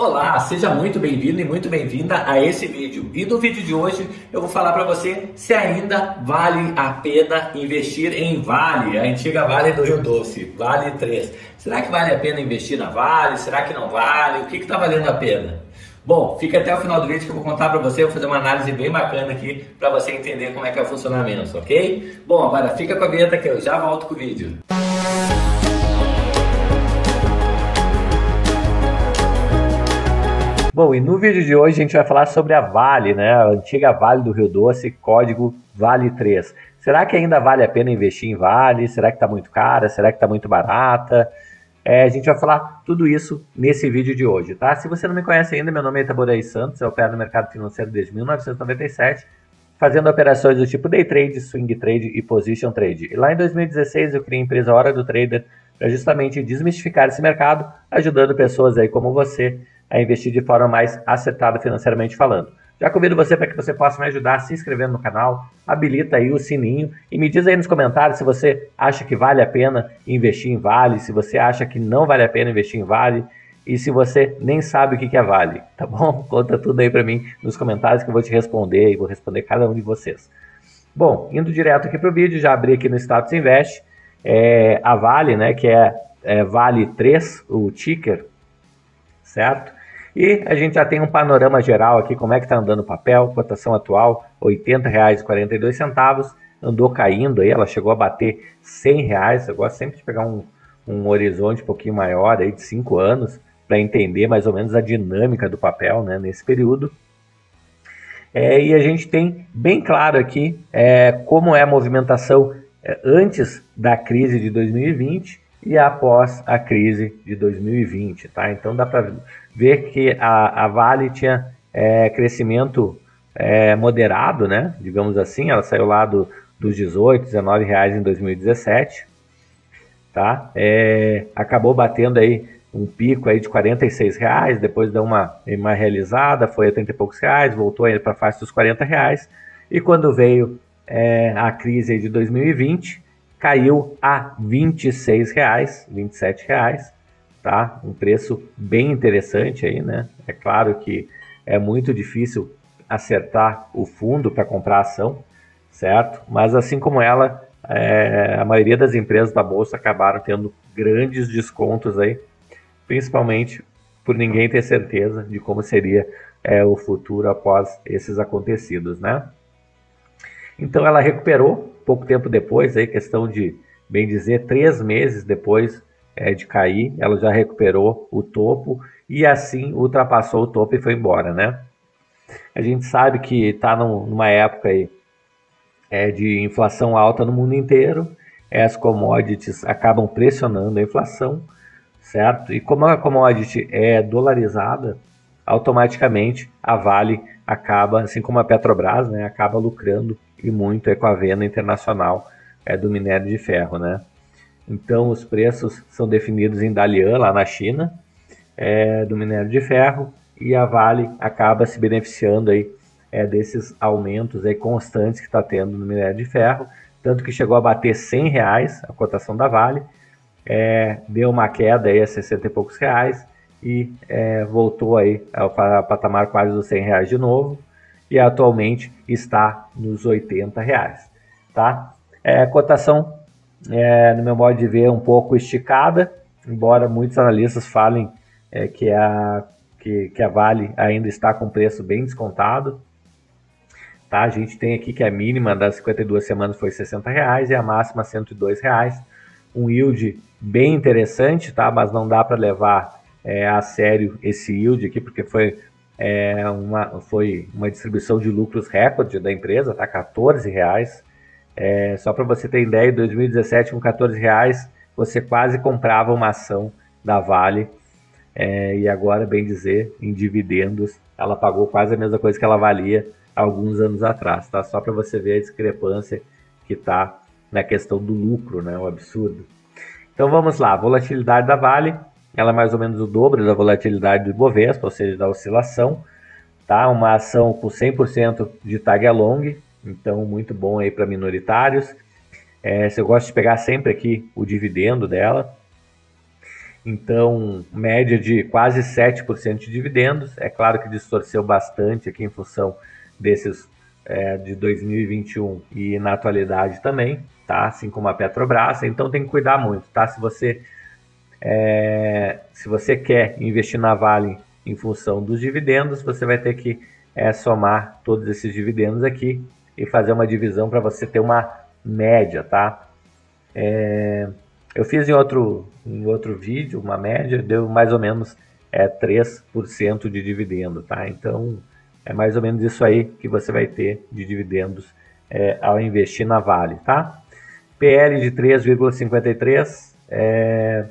Olá, seja muito bem-vindo e muito bem-vinda a esse vídeo. E no vídeo de hoje eu vou falar para você se ainda vale a pena investir em Vale, a antiga Vale do Rio Doce, Vale 3. Será que vale a pena investir na Vale? Será que não vale? O que está valendo a pena? Bom, fica até o final do vídeo que eu vou contar para você, vou fazer uma análise bem bacana aqui para você entender como é que é o funcionamento, ok? Bom, agora fica com a vinheta que eu já volto com o vídeo. Bom, e no vídeo de hoje a gente vai falar sobre a Vale, né? A antiga Vale do Rio Doce, código Vale 3. Será que ainda vale a pena investir em Vale? Será que está muito cara? Será que está muito barata? É, a gente vai falar tudo isso nesse vídeo de hoje, tá? Se você não me conhece ainda, meu nome é Itaboraí Santos, eu opero no mercado financeiro desde 1997, fazendo operações do tipo day trade, swing trade e position trade. E lá em 2016 eu criei a empresa Hora do Trader para justamente desmistificar esse mercado, ajudando pessoas aí como você a investir de forma mais acertada financeiramente falando. Já convido você para que você possa me ajudar se inscrevendo no canal, habilita aí o sininho e me diz aí nos comentários se você acha que vale a pena investir em Vale, se você acha que não vale a pena investir em Vale e se você nem sabe o que é Vale, tá bom? Conta tudo aí para mim nos comentários que eu vou te responder e vou responder cada um de vocês. Bom, indo direto aqui para o vídeo, já abri aqui no Status Invest, é, a Vale, né, que é, é Vale 3, o ticker, certo? E a gente já tem um panorama geral aqui, como é que está andando o papel, cotação atual, R$ 80,42, andou caindo aí, ela chegou a bater 100 reais, eu gosto sempre de pegar um, um horizonte um pouquinho maior aí de 5 anos, para entender mais ou menos a dinâmica do papel né, nesse período. É, e a gente tem bem claro aqui é, como é a movimentação é, antes da crise de 2020 e após a crise de 2020, tá? Então dá para ver que a, a Vale tinha é, crescimento é, moderado, né? Digamos assim, ela saiu lá do, dos 18, 19 reais em 2017, tá? É, acabou batendo aí um pico aí de 46 reais, depois deu uma, uma realizada, foi a 30 e poucos reais, voltou aí para a faixa dos 40 reais, e quando veio é, a crise de 2020, caiu a 26 reais, 27 reais, tá? Um preço bem interessante aí, né? É claro que é muito difícil acertar o fundo para comprar ação, certo? Mas assim como ela, é, a maioria das empresas da bolsa acabaram tendo grandes descontos aí, principalmente por ninguém ter certeza de como seria é, o futuro após esses acontecidos, né? Então ela recuperou pouco tempo depois, aí questão de bem dizer três meses depois é, de cair, ela já recuperou o topo e assim ultrapassou o topo e foi embora, né? A gente sabe que está numa época aí, é, de inflação alta no mundo inteiro, as commodities acabam pressionando a inflação, certo? E como a commodity é dolarizada, automaticamente a Vale acaba, assim como a Petrobras, né, acaba lucrando e muito com a venda internacional é, do minério de ferro, né? Então, os preços são definidos em Dalian, lá na China, é, do minério de ferro, e a Vale acaba se beneficiando aí, é, desses aumentos aí constantes que está tendo no minério de ferro, tanto que chegou a bater 100 reais a cotação da Vale, é, deu uma queda aí a 60 e poucos reais e é, voltou aí ao patamar quase dos 100 reais de novo e atualmente está nos 80 reais, tá? É, cotação é, no meu modo de ver, um pouco esticada, embora muitos analistas falem é, que, a, que, que a Vale ainda está com preço bem descontado. Tá? A gente tem aqui que a mínima das 52 semanas foi R$ reais e a máxima R$ reais. Um yield bem interessante, tá? mas não dá para levar é, a sério esse yield aqui, porque foi, é, uma, foi uma distribuição de lucros recorde da empresa, tá? R$ reais é, só para você ter ideia, em 2017, com 14 reais, você quase comprava uma ação da Vale. É, e agora, bem dizer, em dividendos, ela pagou quase a mesma coisa que ela valia alguns anos atrás. Tá? Só para você ver a discrepância que está na questão do lucro, né? o absurdo. Então vamos lá, volatilidade da Vale, ela é mais ou menos o dobro da volatilidade do Ibovespa, ou seja, da oscilação. Tá? Uma ação com 100% de tag along, então muito bom aí para minoritários. É, eu gosto de pegar sempre aqui o dividendo dela. Então, média de quase 7% de dividendos. É claro que distorceu bastante aqui em função desses é, de 2021 e na atualidade também, tá? Assim como a Petrobras. Então tem que cuidar muito, tá? Se você é, se você quer investir na Vale em função dos dividendos, você vai ter que é, somar todos esses dividendos aqui e fazer uma divisão para você ter uma média, tá? É, eu fiz em outro, em outro vídeo uma média, deu mais ou menos é, 3% de dividendo, tá? Então, é mais ou menos isso aí que você vai ter de dividendos é, ao investir na Vale, tá? PL de 3,53, é,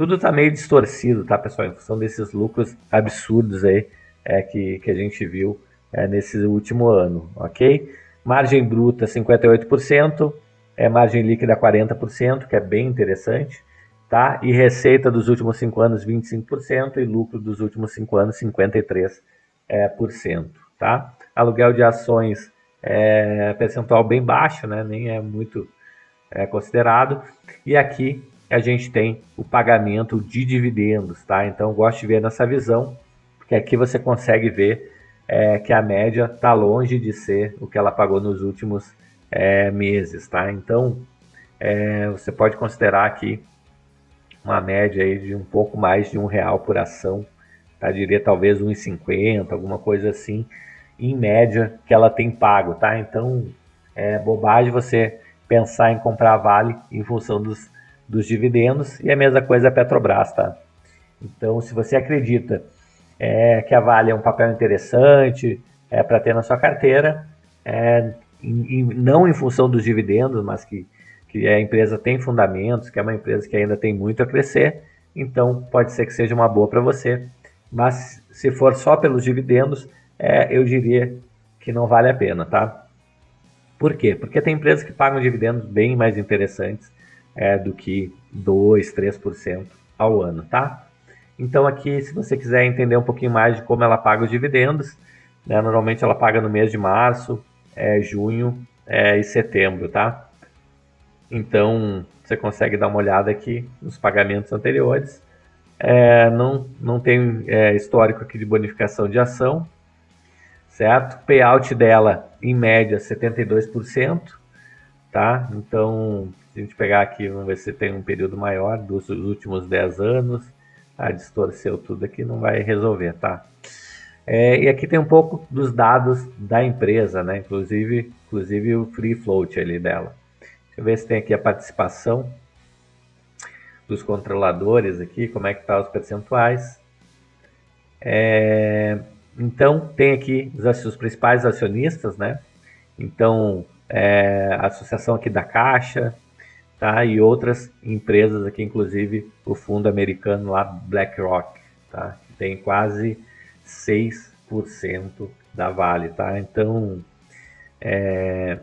tudo está meio distorcido, tá, pessoal? Em função desses lucros absurdos aí é, que, que a gente viu é, nesse último ano, ok? Margem bruta 58%, é, margem líquida 40%, que é bem interessante, tá? E receita dos últimos 5 anos 25% e lucro dos últimos 5 anos 53%, é, por cento, tá? Aluguel de ações é percentual bem baixo, né? Nem é muito é, considerado. E aqui a gente tem o pagamento de dividendos, tá? Então gosto de ver nessa visão, porque aqui você consegue ver é, que a média está longe de ser o que ela pagou nos últimos é, meses, tá? Então é, você pode considerar aqui uma média aí de um pouco mais de um real por ação, tá? diria talvez 1,50, alguma coisa assim, em média que ela tem pago, tá? Então é bobagem você pensar em comprar Vale em função dos dos dividendos e a mesma coisa a Petrobras, tá? Então, se você acredita é, que a Vale é um papel interessante é, para ter na sua carteira, é, em, não em função dos dividendos, mas que, que a empresa tem fundamentos, que é uma empresa que ainda tem muito a crescer, então pode ser que seja uma boa para você. Mas se for só pelos dividendos, é, eu diria que não vale a pena, tá? Por quê? Porque tem empresas que pagam dividendos bem mais interessantes é, do que 2, 3% ao ano, tá? Então aqui, se você quiser entender um pouquinho mais de como ela paga os dividendos, né, normalmente ela paga no mês de março, é, junho é, e setembro, tá? Então você consegue dar uma olhada aqui nos pagamentos anteriores. É, não, não tem é, histórico aqui de bonificação de ação, certo? Payout dela, em média, 72%, tá? Então, se a gente pegar aqui, vamos ver se tem um período maior dos últimos 10 anos. Ah, distorceu tudo aqui, não vai resolver, tá? É, e aqui tem um pouco dos dados da empresa, né? Inclusive, inclusive o free float ali dela. Deixa eu ver se tem aqui a participação dos controladores aqui, como é que tá os percentuais. É, então, tem aqui os, os principais acionistas, né? Então, é, a associação aqui da Caixa, tá? E outras empresas aqui, inclusive o fundo americano lá, BlackRock, tá? Tem quase 6% da Vale, tá? Então, é,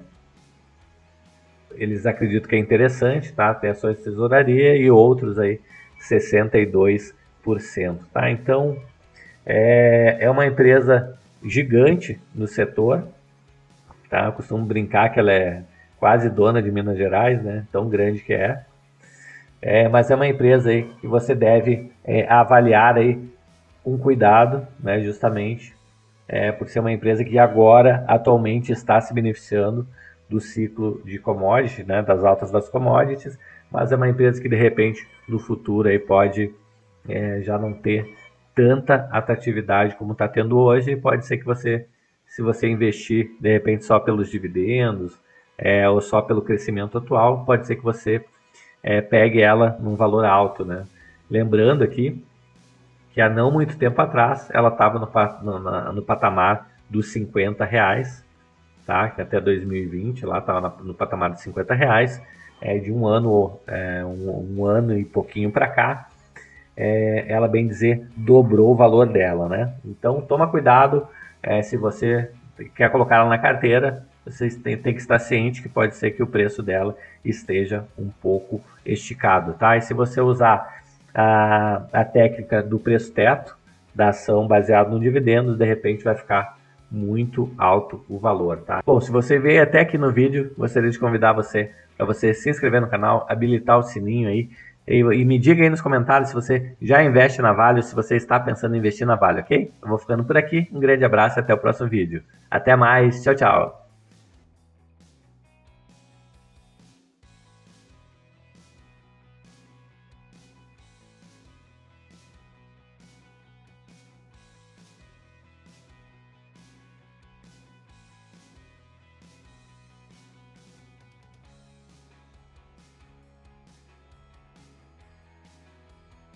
eles acreditam que é interessante, tá? Tem ações de tesouraria e outros aí 62%, tá? Então, é, é uma empresa gigante no setor, tá? Eu costumo brincar que ela é quase dona de Minas Gerais, né? Tão grande que é. é mas é uma empresa aí que você deve é, avaliar aí com cuidado, né? Justamente é, por ser uma empresa que agora atualmente está se beneficiando do ciclo de commodities, né? Das altas das commodities, mas é uma empresa que de repente no futuro aí pode é, já não ter tanta atratividade como está tendo hoje. E pode ser que você, se você investir de repente só pelos dividendos é, ou só pelo crescimento atual, pode ser que você é, pegue ela num valor alto, né? Lembrando aqui que há não muito tempo atrás ela estava no, no, no, patamar dos 50 reais, tá? Que até 2020 lá estava no patamar de 50 reais, é, de um ano, é, um, um, ano e pouquinho para cá, é, ela bem dizer dobrou o valor dela, né? Então toma cuidado é, se você quer colocar ela na carteira, vocês têm, têm que estar ciente que pode ser que o preço dela esteja um pouco esticado, tá? E se você usar a, a técnica do preço teto da ação baseado no dividendos, de repente vai ficar muito alto o valor, tá? Bom, se você veio até aqui no vídeo, gostaria de convidar você para você se inscrever no canal, habilitar o sininho aí, E, e, me diga aí nos comentários se você já investe na Vale ou se você está pensando em investir na Vale, ok? Eu vou ficando por aqui. Um grande abraço e até o próximo vídeo. Até mais. Tchau, tchau.